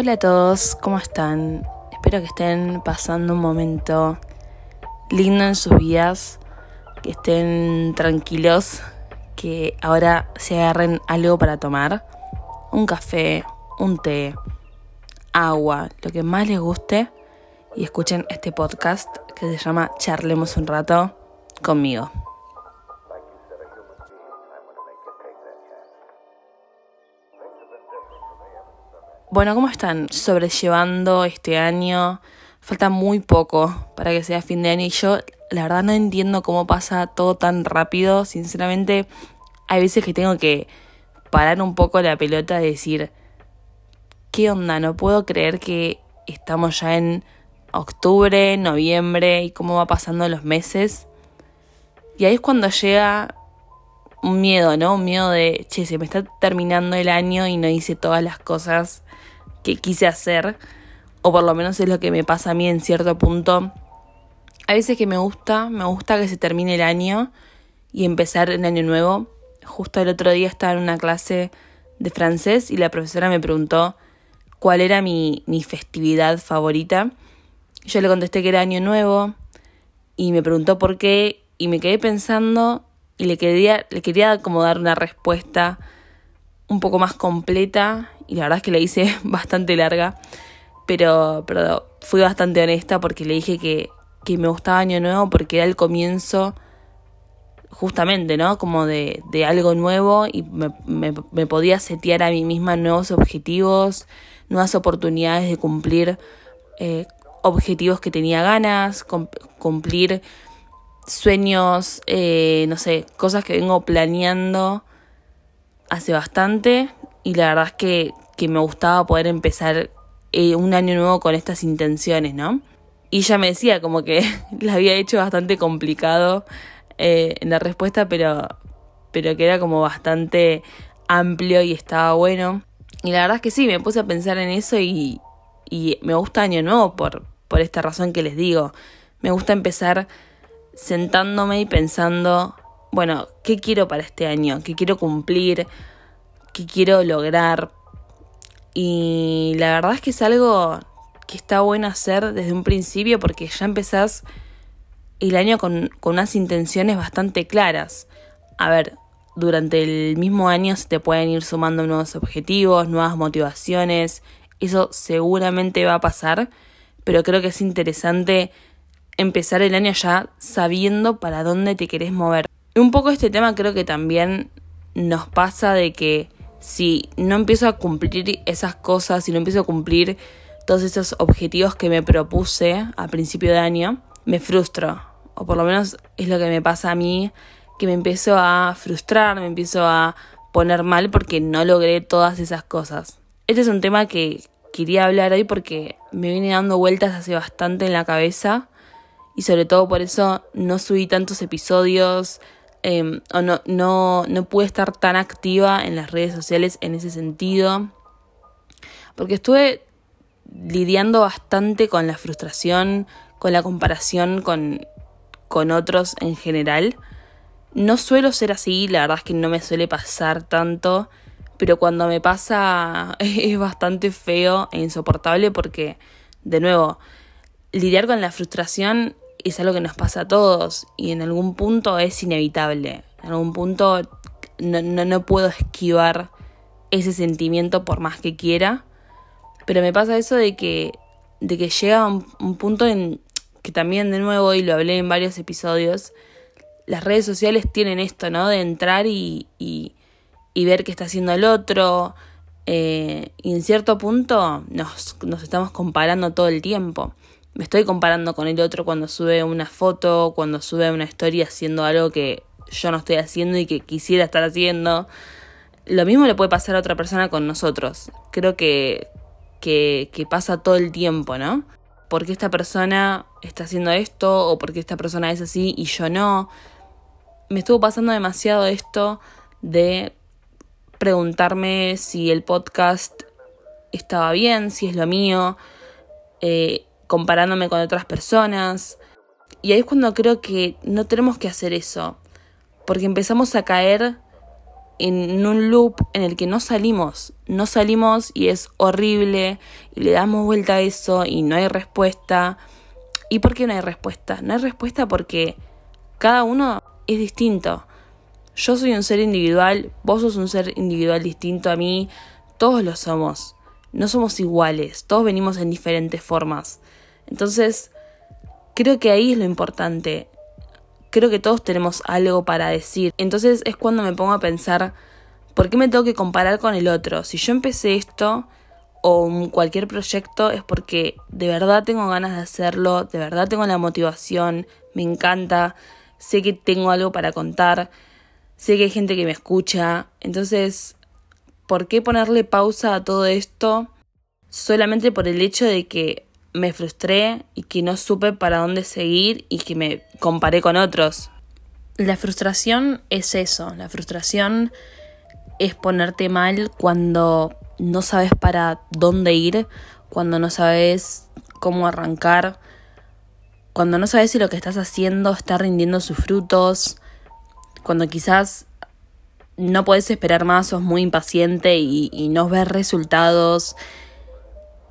Hola a todos, ¿cómo están? Espero que estén pasando un momento lindo en sus vidas, que estén tranquilos, que ahora se agarren algo para tomar, un café, un té, agua, lo que más les guste y escuchen este podcast que se llama Charlemos un rato conmigo. Bueno, ¿cómo están sobrellevando este año? Falta muy poco para que sea fin de año y yo la verdad no entiendo cómo pasa todo tan rápido. Sinceramente, hay veces que tengo que parar un poco la pelota y decir, ¿qué onda? No puedo creer que estamos ya en octubre, noviembre y cómo va pasando los meses. Y ahí es cuando llega un miedo, ¿no? Un miedo de, che, se me está terminando el año y no hice todas las cosas que quise hacer, o por lo menos es lo que me pasa a mí en cierto punto. A veces que me gusta, me gusta que se termine el año y empezar el año nuevo. Justo el otro día estaba en una clase de francés y la profesora me preguntó cuál era mi, mi festividad favorita. Yo le contesté que era año nuevo y me preguntó por qué y me quedé pensando y le quería, le quería como dar una respuesta un poco más completa y la verdad es que la hice bastante larga, pero, pero fui bastante honesta porque le dije que, que me gustaba Año Nuevo porque era el comienzo justamente, ¿no? Como de, de algo nuevo y me, me, podía setear a mí misma nuevos objetivos, nuevas oportunidades de cumplir eh, objetivos que tenía ganas, cumplir sueños, eh, no sé, cosas que vengo planeando hace bastante y la verdad es que, me gustaba poder empezar eh, un año nuevo con estas intenciones, ¿no? Y ella me decía como que la había hecho bastante complicado eh, en la respuesta, pero, pero que era como bastante amplio y estaba bueno. Y la verdad es que sí, me puse a pensar en eso y, y me gusta Año Nuevo por, por esta razón que les digo. Me gusta empezar sentándome y pensando, bueno, ¿qué quiero para este año? ¿Qué quiero cumplir? que quiero lograr. Y la verdad es que es algo que está bueno hacer desde un principio porque ya empezás el año con, unas intenciones bastante claras. A ver, durante el mismo año se te pueden ir sumando nuevos objetivos, nuevas motivaciones. Eso seguramente va a pasar, pero creo que es interesante empezar el año ya sabiendo para dónde te querés mover. Un poco este tema creo que también nos pasa de que si no empiezo a cumplir esas cosas, si no empiezo a cumplir todos esos objetivos que me propuse a principio de año, me frustro. O por lo menos es lo que me pasa a mí, que me empiezo a frustrar, me empiezo a poner mal porque no logré todas esas cosas. Este es un tema que quería hablar hoy porque me viene dando vueltas hace bastante en la cabeza y sobre todo por eso no subí tantos episodios, Em, o no, no, no pude estar tan activa en las redes sociales en ese sentido. Porque estuve lidiando bastante con la frustración, con la comparación con, con otros en general. No suelo ser así, la verdad es que no me suele pasar tanto, pero cuando me pasa es bastante feo e insoportable porque, de nuevo, lidiar con la frustración es algo que nos pasa a todos y en algún punto es inevitable. En algún punto no, no, puedo esquivar ese sentimiento por más que quiera. Pero me pasa eso de que, de que llega un, un punto en que también de nuevo, y lo hablé en varios episodios, las redes sociales tienen esto, ¿no? De entrar y, y, y ver qué está haciendo el otro. Eh, y en cierto punto nos, nos estamos comparando todo el tiempo me estoy comparando con el otro cuando sube una foto, cuando sube una historia haciendo algo que yo no estoy haciendo y que quisiera estar haciendo. Lo mismo le puede pasar a otra persona con nosotros. Creo que, que, pasa todo el tiempo, ¿no? ¿Por qué esta persona está haciendo esto? ¿O por qué esta persona es así y yo no? Me estuvo pasando demasiado esto de preguntarme si el podcast estaba bien, si es lo mío. Eh, comparándome con otras personas. Y ahí es cuando creo que no tenemos que hacer eso, porque empezamos a caer en un loop en el que no salimos, no salimos y es horrible y le damos vuelta a eso y no hay respuesta. ¿Y por qué no hay respuesta? No hay respuesta porque cada uno es distinto. Yo soy un ser individual, vos sos un ser individual distinto a mí, todos lo somos. No somos iguales, todos venimos en diferentes formas. Entonces, creo que ahí es lo importante. Creo que todos tenemos algo para decir. Entonces es cuando me pongo a pensar, ¿por qué me tengo que comparar con el otro? Si yo empecé esto o cualquier proyecto es porque de verdad tengo ganas de hacerlo, de verdad tengo la motivación, me encanta, sé que tengo algo para contar sé que hay gente que me escucha, entonces, ¿por qué ponerle pausa a todo esto solamente por el hecho de que me frustré y que no supe para dónde seguir y que me comparé con otros? La frustración es eso, la frustración es ponerte mal cuando no sabes para dónde ir, cuando no sabes cómo arrancar, cuando no sabes si lo que estás haciendo está rindiendo sus frutos, cuando quizás no puedes esperar más, sos muy impaciente y, no ves resultados.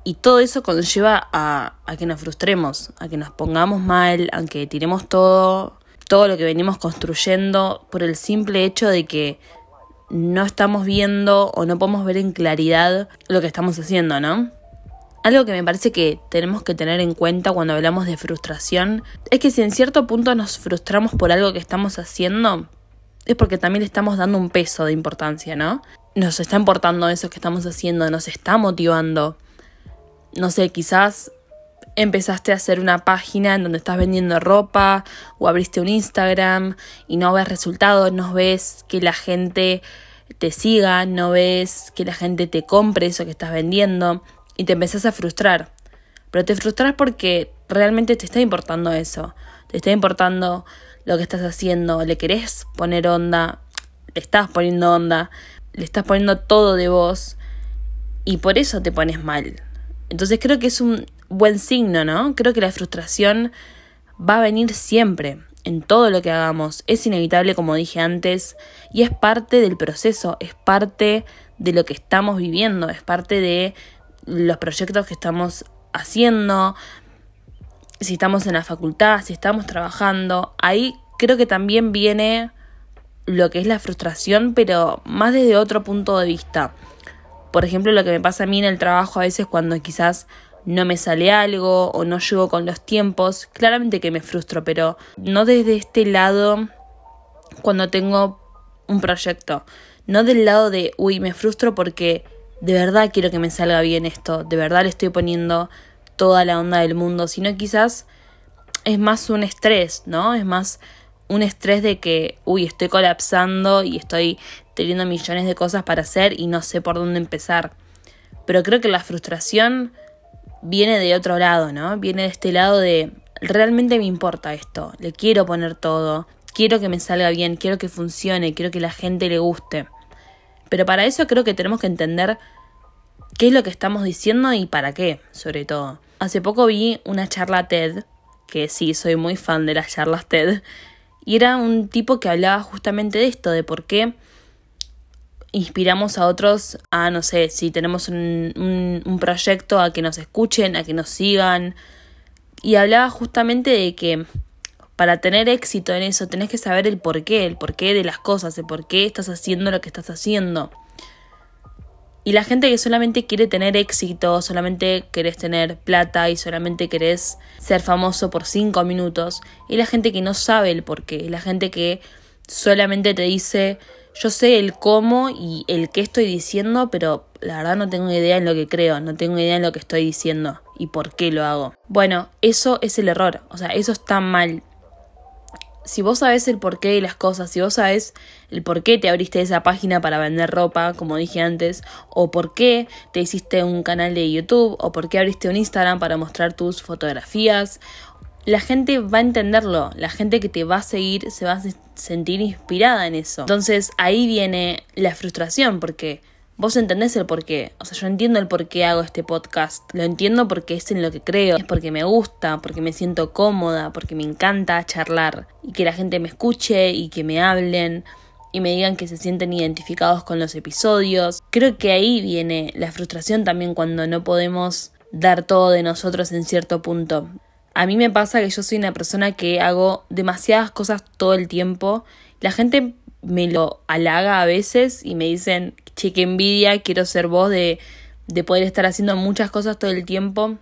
Y todo eso conlleva a, que nos frustremos, a que nos pongamos mal, a que tiremos todo, todo lo que venimos construyendo por el simple hecho de que no estamos viendo o no podemos ver en claridad lo que estamos haciendo, ¿no? Algo que me parece que tenemos que tener en cuenta cuando hablamos de frustración es que si en cierto punto nos frustramos por algo que estamos haciendo, es porque también le estamos dando un peso de importancia, ¿no? Nos está importando eso que estamos haciendo, nos está motivando. No sé, quizás empezaste a hacer una página en donde estás vendiendo ropa o abriste un Instagram y no ves resultados, no ves que la gente te siga, no ves que la gente te compre eso que estás vendiendo y te empezás a frustrar. Pero te frustras porque realmente te está importando eso, te está importando lo que estás haciendo, le querés poner onda, le estás poniendo onda, le estás poniendo todo de vos y por eso te pones mal. Entonces creo que es un buen signo, ¿no? Creo que la frustración va a venir siempre, en todo lo que hagamos. Es inevitable, como dije antes, y es parte del proceso, es parte de lo que estamos viviendo, es parte de los proyectos que estamos haciendo, si estamos en la facultad, si estamos trabajando, ahí creo que también viene lo que es la frustración, pero más desde otro punto de vista. Por ejemplo, lo que me pasa a mí en el trabajo a veces cuando quizás no me sale algo o no llego con los tiempos, claramente que me frustro, pero no desde este lado cuando tengo un proyecto, no del lado de, uy, me frustro porque de verdad quiero que me salga bien esto, de verdad le estoy poniendo toda la onda del mundo, sino quizás es más un estrés, ¿no? Es más un estrés de que, uy, estoy colapsando y estoy teniendo millones de cosas para hacer y no sé por dónde empezar. Pero creo que la frustración viene de otro lado, ¿no? Viene de este lado de, realmente me importa esto, le quiero poner todo, quiero que me salga bien, quiero que funcione, quiero que la gente le guste. Pero para eso creo que tenemos que entender qué es lo que estamos diciendo y para qué, sobre todo. Hace poco vi una charla TED, que sí, soy muy fan de las charlas TED, y era un tipo que hablaba justamente de esto, de por qué inspiramos a otros a, no sé, si tenemos un, un, proyecto, a que nos escuchen, a que nos sigan. Y hablaba justamente de que para tener éxito en eso tenés que saber el porqué, el porqué de las cosas, el por qué estás haciendo lo que estás haciendo. Y la gente que solamente quiere tener éxito, solamente querés tener plata y solamente querés ser famoso por cinco minutos. Y la gente que no sabe el por qué. La gente que solamente te dice, yo sé el cómo y el qué estoy diciendo, pero la verdad no tengo idea en lo que creo, no tengo idea en lo que estoy diciendo y por qué lo hago. Bueno, eso es el error. O sea, eso está mal si vos sabés el porqué de las cosas, si vos sabés el por qué te abriste esa página para vender ropa, como dije antes, o por qué te hiciste un canal de YouTube, o por qué abriste un Instagram para mostrar tus fotografías, la gente va a entenderlo, la gente que te va a seguir se va a sentir inspirada en eso. Entonces ahí viene la frustración, porque Vos entendés el por qué. O sea, yo entiendo el por qué hago este podcast. Lo entiendo porque es en lo que creo. Es porque me gusta, porque me siento cómoda, porque me encanta charlar. Y que la gente me escuche y que me hablen. y me digan que se sienten identificados con los episodios. Creo que ahí viene la frustración también cuando no podemos dar todo de nosotros en cierto punto. A mí me pasa que yo soy una persona que hago demasiadas cosas todo el tiempo. La gente me lo halaga a veces y me dicen, che, qué envidia, quiero ser vos de, de poder estar haciendo muchas cosas todo el tiempo.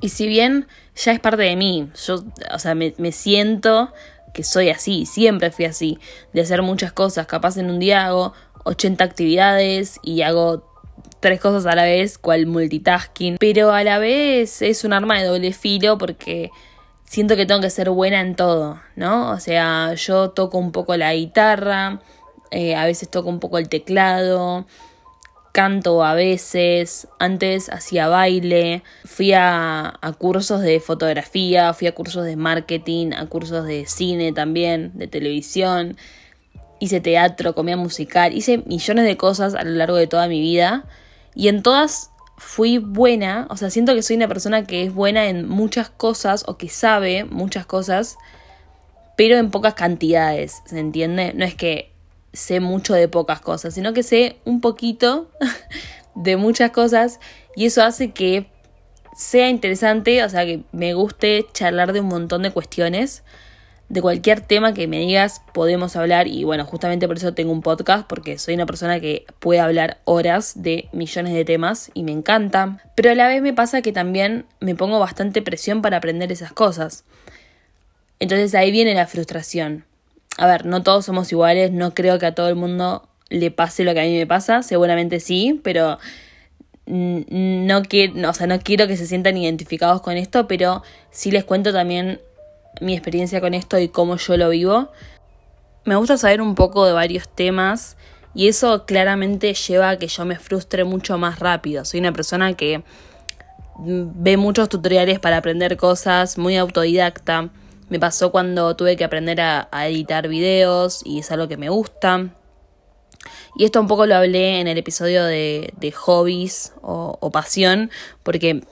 Y si bien ya es parte de mí, yo, o sea, me, me siento que soy así, siempre fui así, de hacer muchas cosas. Capaz en un día hago 80 actividades y hago tres cosas a la vez, cual multitasking. Pero a la vez es un arma de doble filo porque siento que tengo que ser buena en todo, ¿no? O sea, yo toco un poco la guitarra, eh, a veces toco un poco el teclado, canto a veces, antes hacía baile, fui a, cursos de fotografía, fui a cursos de marketing, a cursos de cine también, de televisión, hice teatro, comida musical, hice millones de cosas a lo largo de toda mi vida y en todas fui buena, o sea, siento que soy una persona que es buena en muchas cosas o que sabe muchas cosas, pero en pocas cantidades, ¿se entiende? No es que sé mucho de pocas cosas, sino que sé un poquito de muchas cosas y eso hace que sea interesante, o sea, que me guste charlar de un montón de cuestiones, de cualquier tema que me digas podemos hablar y bueno, justamente por eso tengo un podcast porque soy una persona que puede hablar horas de millones de temas y me encanta, pero a la vez me pasa que también me pongo bastante presión para aprender esas cosas. Entonces ahí viene la frustración a ver, no todos somos iguales, no creo que a todo el mundo le pase lo que a mí me pasa, seguramente sí, pero no quiero, o sea, no quiero que se sientan identificados con esto, pero sí les cuento también mi experiencia con esto y cómo yo lo vivo. Me gusta saber un poco de varios temas y eso claramente lleva a que yo me frustre mucho más rápido. Soy una persona que ve muchos tutoriales para aprender cosas, muy autodidacta. Me pasó cuando tuve que aprender a, editar videos y es algo que me gusta. Y esto un poco lo hablé en el episodio de, hobbies o, o, pasión, porque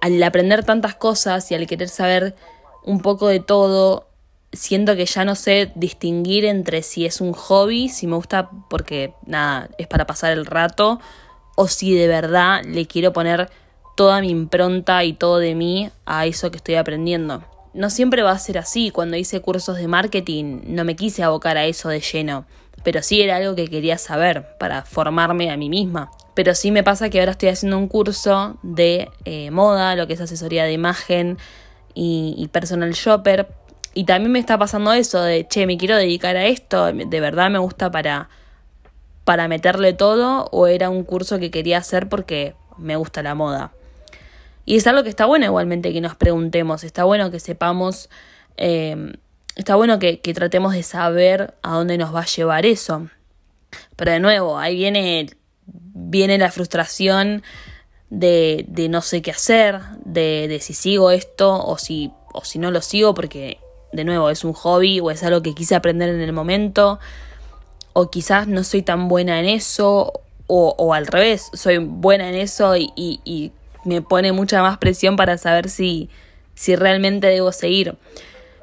al aprender tantas cosas y al querer saber un poco de todo, siento que ya no sé distinguir entre si es un hobby, si me gusta porque nada, es para pasar el rato, o si de verdad le quiero poner toda mi impronta y todo de mí a eso que estoy aprendiendo no siempre va a ser así. Cuando hice cursos de marketing no me quise abocar a eso de lleno, pero sí era algo que quería saber para formarme a mí misma. Pero sí me pasa que ahora estoy haciendo un curso de eh, moda, lo que es asesoría de imagen y, personal shopper. Y también me está pasando eso de, che, me quiero dedicar a esto, de verdad me gusta para, para meterle todo o era un curso que quería hacer porque me gusta la moda. Y es algo que está bueno igualmente que nos preguntemos, está bueno que sepamos, em, está bueno que, tratemos de saber a dónde nos va a llevar eso. Pero de nuevo, ahí viene, viene la frustración de, no sé qué hacer, de, si sigo esto o si, o si no lo sigo porque de nuevo es un hobby o es algo que quise aprender en el momento o quizás no soy tan buena en eso o, al revés, soy buena en eso y me pone mucha más presión para saber si, si realmente debo seguir.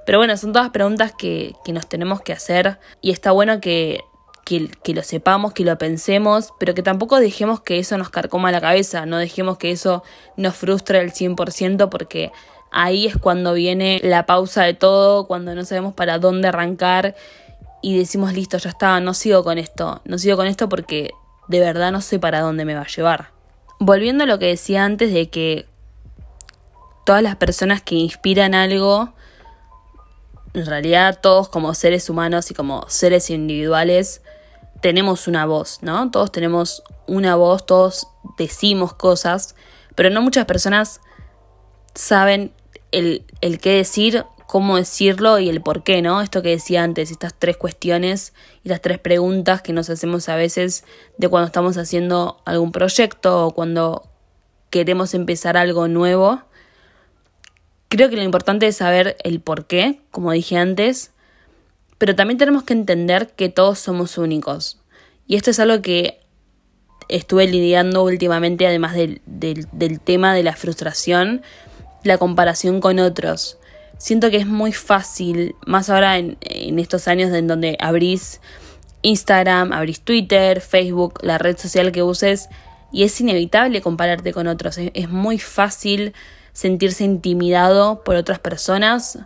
Pero bueno, son todas preguntas que, que nos tenemos que hacer y está bueno que, que, que, lo sepamos, que lo pensemos, pero que tampoco dejemos que eso nos carcoma la cabeza, no dejemos que eso nos frustre al 100% porque ahí es cuando viene la pausa de todo, cuando no sabemos para dónde arrancar y decimos, listo, ya está, no sigo con esto, no sigo con esto porque de verdad no sé para dónde me va a llevar volviendo a lo que decía antes de que todas las personas que inspiran algo, en realidad todos como seres humanos y como seres individuales, tenemos una voz, ¿no? Todos tenemos una voz, todos decimos cosas, pero no muchas personas saben el, qué decir cómo decirlo y el por qué, ¿no? Esto que decía antes, estas tres cuestiones y las tres preguntas que nos hacemos a veces de cuando estamos haciendo algún proyecto o cuando queremos empezar algo nuevo. Creo que lo importante es saber el por qué, como dije antes, pero también tenemos que entender que todos somos únicos. Y esto es algo que estuve lidiando últimamente, además del, del tema de la frustración, la comparación con otros siento que es muy fácil, más ahora en, estos años en donde abrís Instagram, abrís Twitter, Facebook, la red social que uses y es inevitable compararte con otros. Es, muy fácil sentirse intimidado por otras personas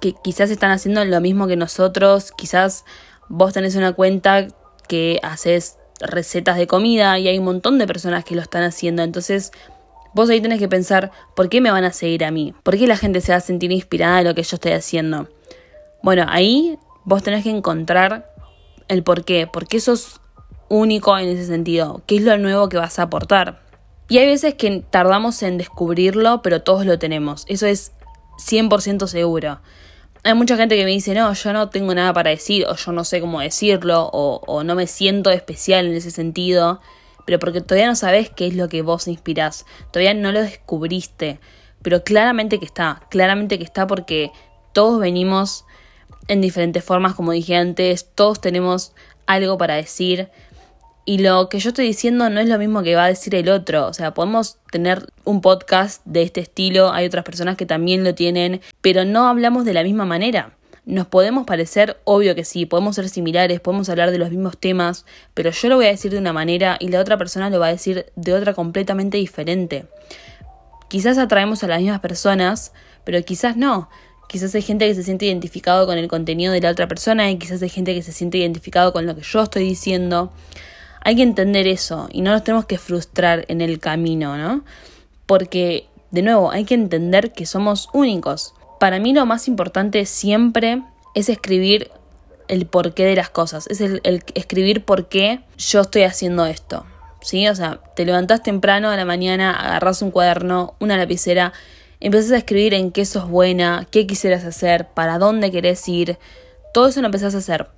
que quizás están haciendo lo mismo que nosotros, quizás vos tenés una cuenta que haces recetas de comida y hay un montón de personas que lo están haciendo, entonces vos ahí tenés que pensar, ¿por qué me van a seguir a mí? ¿Por qué la gente se va a sentir inspirada de lo que yo estoy haciendo? Bueno, ahí vos tenés que encontrar el por qué, por qué sos único en ese sentido, qué es lo nuevo que vas a aportar. Y hay veces que tardamos en descubrirlo, pero todos lo tenemos, eso es 100% seguro. Hay mucha gente que me dice, no, yo no tengo nada para decir, o yo no sé cómo decirlo, o, o no me siento especial en ese sentido, pero porque todavía no sabes qué es lo que vos inspirás, todavía no lo descubriste, pero claramente que está, claramente que está porque todos venimos en diferentes formas, como dije antes, todos tenemos algo para decir. Y lo que yo estoy diciendo no es lo mismo que va a decir el otro. O sea, podemos tener un podcast de este estilo, hay otras personas que también lo tienen, pero no hablamos de la misma manera. Nos podemos parecer, obvio que sí, podemos ser similares, podemos hablar de los mismos temas, pero yo lo voy a decir de una manera y la otra persona lo va a decir de otra completamente diferente. Quizás atraemos a las mismas personas, pero quizás no. Quizás hay gente que se siente identificado con el contenido de la otra persona y quizás hay gente que se siente identificado con lo que yo estoy diciendo. Hay que entender eso y no nos tenemos que frustrar en el camino, ¿no? Porque, de nuevo, hay que entender que somos únicos. Para mí lo más importante siempre es escribir el porqué de las cosas, es el, escribir por qué yo estoy haciendo esto. ¿Sí? O sea, te levantás temprano a la mañana, agarras un cuaderno, una lapicera empezás a escribir en qué sos buena, qué quisieras hacer, para dónde querés ir, todo eso lo empezás a hacer.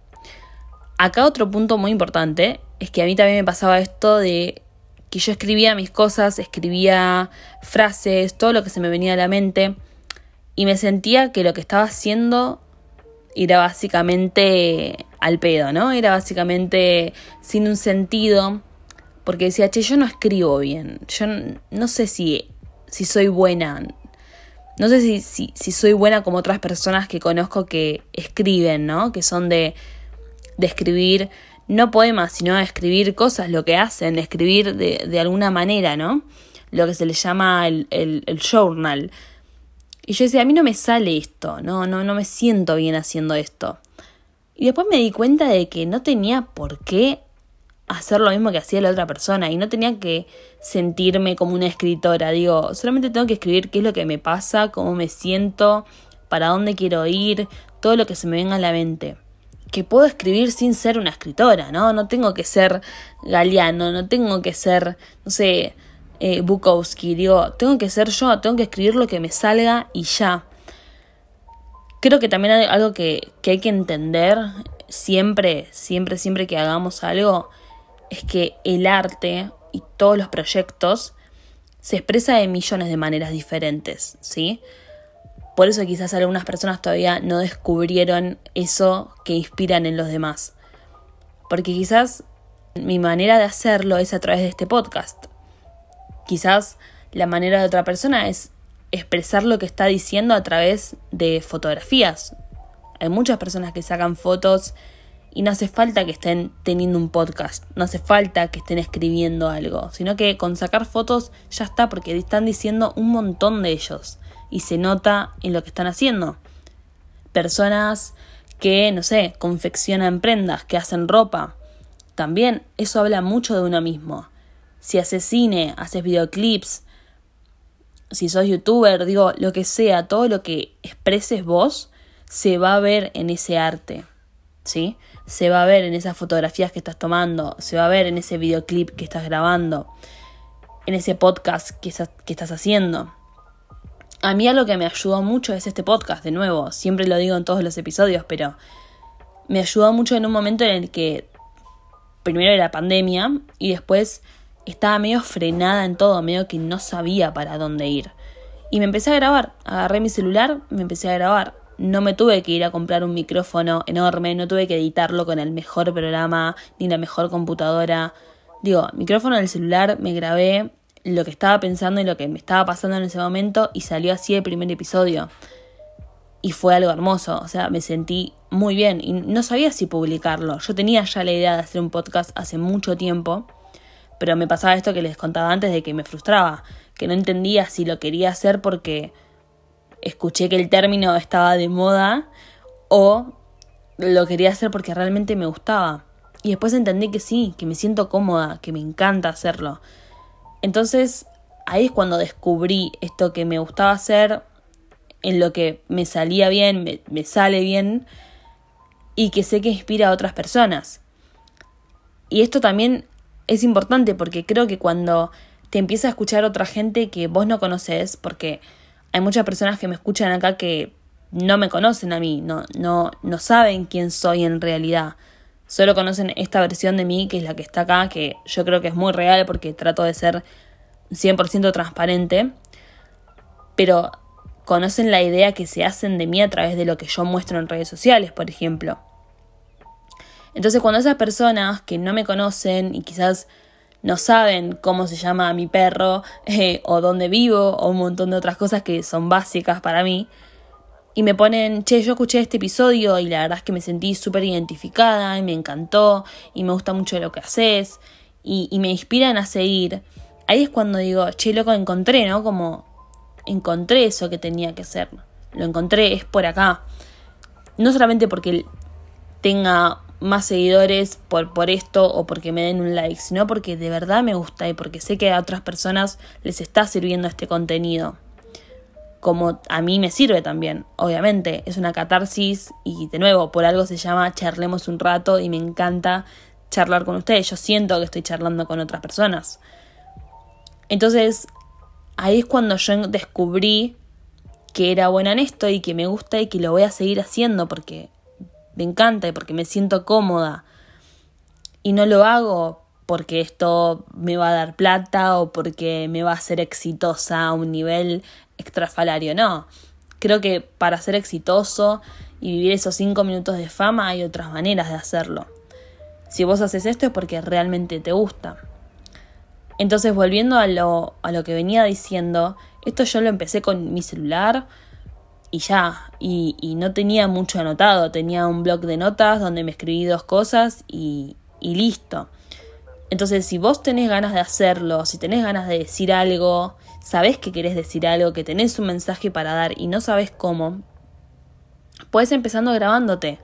Acá otro punto muy importante es que a mí también me pasaba esto de que yo escribía mis cosas, escribía frases, todo lo que se me venía a la mente y me sentía que lo que estaba haciendo era básicamente al pedo, ¿no? Era básicamente sin un sentido, porque decía, che, yo no escribo bien, yo no sé si, si soy buena, no sé si, si, soy buena como otras personas que conozco que escriben, ¿no? Que son de, de escribir, no poemas, sino escribir cosas, lo que hacen, escribir de, de alguna manera, ¿no? Lo que se le llama el, el, el journal. Y yo decía, a mí no me sale esto, no, no, no me siento bien haciendo esto. Y después me di cuenta de que no tenía por qué hacer lo mismo que hacía la otra persona y no tenía que sentirme como una escritora. Digo, solamente tengo que escribir qué es lo que me pasa, cómo me siento, para dónde quiero ir, todo lo que se me venga a la mente. Que puedo escribir sin ser una escritora, ¿no? No tengo que ser Galeano, no tengo que ser, no sé, eh, Bukowski. Digo, tengo que ser yo, tengo que escribir lo que me salga y ya. Creo que también hay algo que, hay que entender siempre, siempre, siempre que hagamos algo, es que el arte y todos los proyectos se expresa de millones de maneras diferentes, ¿sí? Por eso quizás algunas personas todavía no descubrieron eso que inspiran en los demás. Porque quizás mi manera de hacerlo es a través de este podcast. Quizás la manera de otra persona es expresar lo que está diciendo a través de fotografías. Hay muchas personas que sacan fotos y no hace falta que estén teniendo un podcast, no hace falta que estén escribiendo algo, sino que con sacar fotos ya está porque están diciendo un montón de ellos y se nota en lo que están haciendo. Personas que, no sé, confeccionan prendas, que hacen ropa. También eso habla mucho de uno mismo. Si haces cine, haces videoclips, si sos youtuber, digo, lo que sea, todo lo que expreses vos se va a ver en ese arte. ¿Sí? se va a ver en esas fotografías que estás tomando, se va a ver en ese videoclip que estás grabando, en ese podcast que, estás haciendo. A mí algo que me ayudó mucho es este podcast, de nuevo, siempre lo digo en todos los episodios, pero me ayudó mucho en un momento en el que primero era pandemia y después estaba medio frenada en todo, medio que no sabía para dónde ir. Y me empecé a grabar, agarré mi celular, me empecé a grabar no me tuve que ir a comprar un micrófono enorme, no tuve que editarlo con el mejor programa ni la mejor computadora. Digo, micrófono del celular, me grabé lo que estaba pensando y lo que me estaba pasando en ese momento y salió así el primer episodio. y fue algo hermoso, o sea, me sentí muy bien y no sabía si publicarlo. Yo tenía ya la idea de hacer un podcast hace mucho tiempo, pero me pasaba esto que les contaba antes de que me frustraba, que no entendía si lo quería hacer porque escuché que el término estaba de moda o lo quería hacer porque realmente me gustaba. Y después entendí que sí, que me siento cómoda, que me encanta hacerlo. Entonces ahí es cuando descubrí esto que me gustaba hacer, en lo que me salía bien, me, sale bien y que sé que inspira a otras personas. Y esto también es importante porque creo que cuando te empieza a escuchar otra gente que vos no conoces, porque hay muchas personas que me escuchan acá que no me conocen a mí, no, no, no saben quién soy en realidad. Solo conocen esta versión de mí que es la que está acá, que yo creo que es muy real porque trato de ser 100% transparente. Pero conocen la idea que se hacen de mí a través de lo que yo muestro en redes sociales, por ejemplo. Entonces cuando esas personas que no me conocen y quizás no saben cómo se llama mi perro eh, o dónde vivo o un montón de otras cosas que son básicas para mí, y me ponen, che, yo escuché este episodio y la verdad es que me sentí súper identificada y me encantó y me gusta mucho lo que haces y, me inspiran a seguir, ahí es cuando digo, che, loco, encontré, ¿no? Como encontré eso que tenía que ser. Lo encontré, es por acá. No solamente porque tenga más seguidores por, por esto o porque me den un like, sino porque de verdad me gusta y porque sé que a otras personas les está sirviendo este contenido. Como a mí me sirve también, obviamente. Es una catarsis y de nuevo, por algo se llama charlemos un rato y me encanta charlar con ustedes. Yo siento que estoy charlando con otras personas. Entonces, ahí es cuando yo descubrí que era buena en esto y que me gusta y que lo voy a seguir haciendo porque encanta y porque me siento cómoda. Y no lo hago porque esto me va a dar plata o porque me va a hacer exitosa a un nivel extrafalario, no. Creo que para ser exitoso y vivir esos cinco minutos de fama hay otras maneras de hacerlo. Si vos haces esto es porque realmente te gusta. Entonces, volviendo a lo, a lo que venía diciendo, esto yo lo empecé con mi celular y ya, y, no tenía mucho anotado, tenía un blog de notas donde me escribí dos cosas y, y listo. Entonces, si vos tenés ganas de hacerlo, si tenés ganas de decir algo, sabés que querés decir algo, que tenés un mensaje para dar y no sabés cómo, puedes empezando grabándote.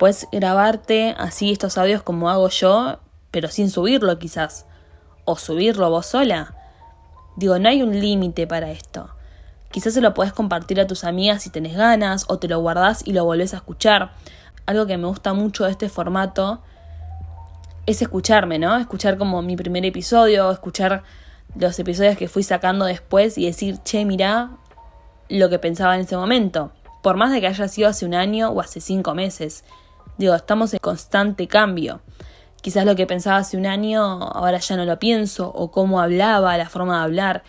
Puedes grabarte así estos audios como hago yo, pero sin subirlo quizás o subirlo vos sola. Digo, no hay un límite para esto. Quizás se lo podés compartir a tus amigas si tenés ganas, o te lo guardás y lo volvés a escuchar. Algo que me gusta mucho de este formato es escucharme, ¿no? Escuchar como mi primer episodio, escuchar los episodios que fui sacando después y decir, che, mirá lo que pensaba en ese momento. Por más de que haya sido hace un año o hace cinco meses. Digo, estamos en constante cambio quizás lo que pensaba hace un año ahora ya no lo pienso, o cómo hablaba, la forma de hablar.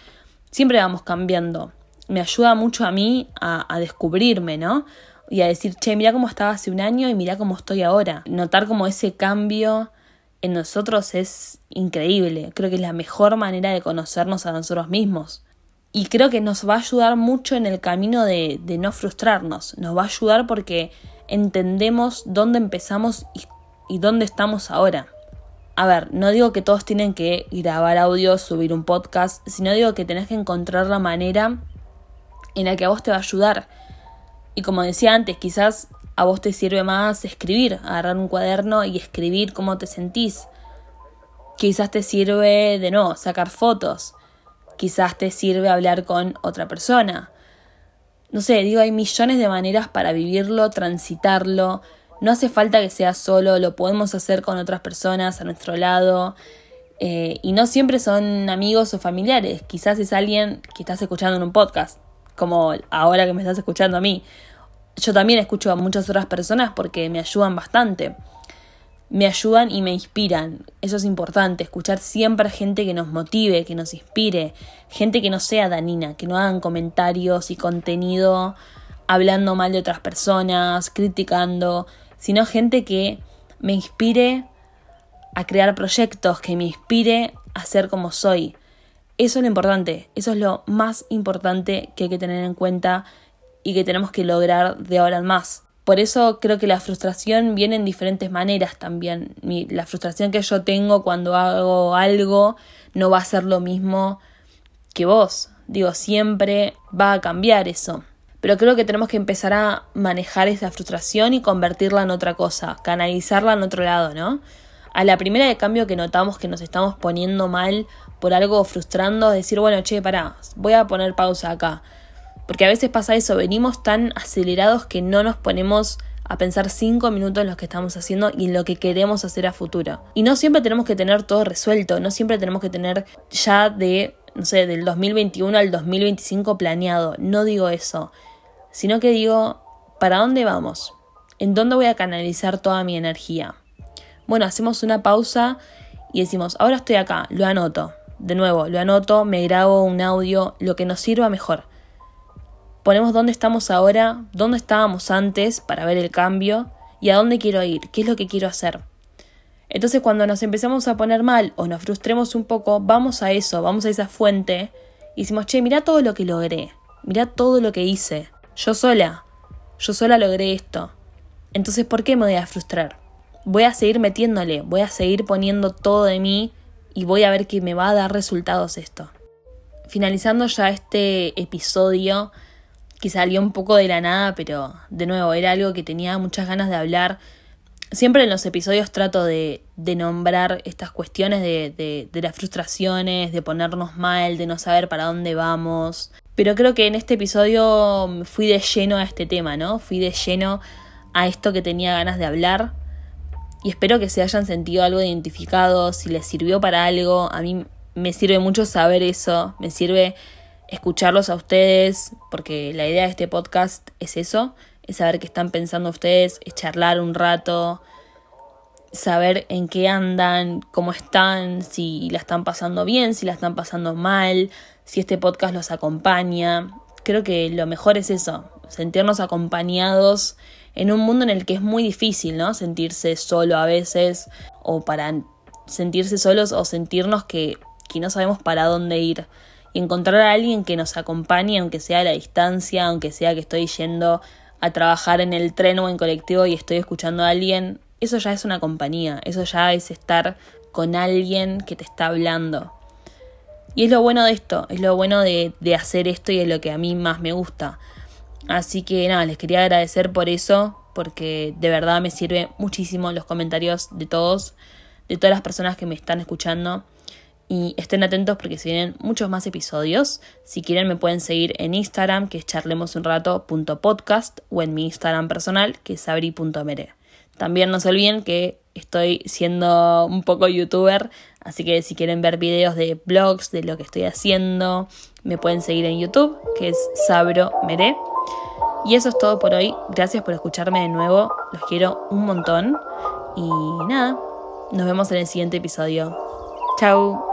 Siempre vamos cambiando. Me ayuda mucho a mí a, descubrirme, ¿no? Y a decir, che, mira cómo estaba hace un año y mira cómo estoy ahora. Notar como ese cambio en nosotros es increíble. Creo que es la mejor manera de conocernos a nosotros mismos. Y creo que nos va a ayudar mucho en el camino de, de no frustrarnos. Nos va a ayudar porque entendemos dónde empezamos y y dónde estamos ahora. A ver, no digo que todos tienen que grabar audio, subir un podcast, sino digo que tenés que encontrar la manera en la que a vos te va a ayudar. Y como decía antes, quizás a vos te sirve más escribir, agarrar un cuaderno y escribir cómo te sentís. Quizás te sirve de no, sacar fotos. Quizás te sirve hablar con otra persona. No sé, digo, hay millones de maneras para vivirlo, transitarlo, no hace falta que sea solo, lo podemos hacer con otras personas a nuestro lado. Eh, y no siempre son amigos o familiares, quizás es alguien que estás escuchando en un podcast, como ahora que me estás escuchando a mí. Yo también escucho a muchas otras personas porque me ayudan bastante. Me ayudan y me inspiran. Eso es importante, escuchar siempre gente que nos motive, que nos inspire, gente que no sea danina, que no hagan comentarios y contenido hablando mal de otras personas, criticando, sino gente que me inspire a crear proyectos, que me inspire a ser como soy. Eso es lo importante, eso es lo más importante que hay que tener en cuenta y que tenemos que lograr de ahora en más. Por eso creo que la frustración viene en diferentes maneras también. la frustración que yo tengo cuando hago algo no va a ser lo mismo que vos. Digo, siempre va a cambiar eso. Pero creo que tenemos que empezar a manejar esa frustración y convertirla en otra cosa, canalizarla en otro lado, ¿no? A la primera de cambio que notamos que nos estamos poniendo mal por algo frustrando, decir, bueno, che, pará, voy a poner pausa acá. Porque a veces pasa eso, venimos tan acelerados que no nos ponemos a pensar cinco minutos en lo que estamos haciendo y en lo que queremos hacer a futuro. Y no siempre tenemos que tener todo resuelto, no siempre tenemos que tener ya de, no sé, del 2021 al 2025 planeado. No digo eso sino que digo, ¿para dónde vamos? ¿En dónde voy a canalizar toda mi energía? Bueno, hacemos una pausa y decimos, ahora estoy acá, lo anoto. De nuevo, lo anoto, me grabo un audio, lo que nos sirva mejor. Ponemos dónde estamos ahora, dónde estábamos antes para ver el cambio y a dónde quiero ir, qué es lo que quiero hacer. Entonces cuando nos empezamos a poner mal o nos frustremos un poco, vamos a eso, vamos a esa fuente y decimos, che, mira todo lo que logré, mira todo lo que hice. Yo sola, yo sola logré esto. Entonces, ¿por qué me voy a frustrar? Voy a seguir metiéndole, voy a seguir poniendo todo de mí y voy a ver que me va a dar resultados esto. Finalizando ya este episodio, que salió un poco de la nada, pero de nuevo era algo que tenía muchas ganas de hablar. Siempre en los episodios trato de, de nombrar estas cuestiones de, las frustraciones, de ponernos mal, de no saber para dónde vamos, pero creo que en este episodio fui de lleno a este tema, ¿no? Fui de lleno a esto que tenía ganas de hablar. Y espero que se hayan sentido algo identificado, si les sirvió para algo. A mí me sirve mucho saber eso, me sirve escucharlos a ustedes, porque la idea de este podcast es eso, es saber qué están pensando ustedes, es charlar un rato, saber en qué andan, cómo están, si la están pasando bien, si la están pasando mal, si este podcast los acompaña. Creo que lo mejor es eso, sentirnos acompañados en un mundo en el que es muy difícil, ¿no? Sentirse solo a veces o para sentirse solos o sentirnos que, que no sabemos para dónde ir. Y encontrar a alguien que nos acompañe, aunque sea a la distancia, aunque sea que estoy yendo a trabajar en el tren o en colectivo y estoy escuchando a alguien, eso ya es una compañía, eso ya es estar con alguien que te está hablando. Y es lo bueno de esto, es lo bueno de, de hacer esto y es lo que a mí más me gusta. Así que nada, les quería agradecer por eso, porque de verdad me sirve muchísimo los comentarios de todos, de todas las personas que me están escuchando. Y estén atentos porque se vienen muchos más episodios. Si quieren me pueden seguir en Instagram, que es charlemosunrato.podcast, o en mi Instagram personal, que es sabri.mere. También no se olviden que estoy siendo un poco youtuber, así que si quieren ver videos de blogs, de lo que estoy haciendo, me pueden seguir en YouTube, que es Sabro Meré. Y eso es todo por hoy. Gracias por escucharme de nuevo. Los quiero un montón. Y nada, nos vemos en el siguiente episodio. Chao.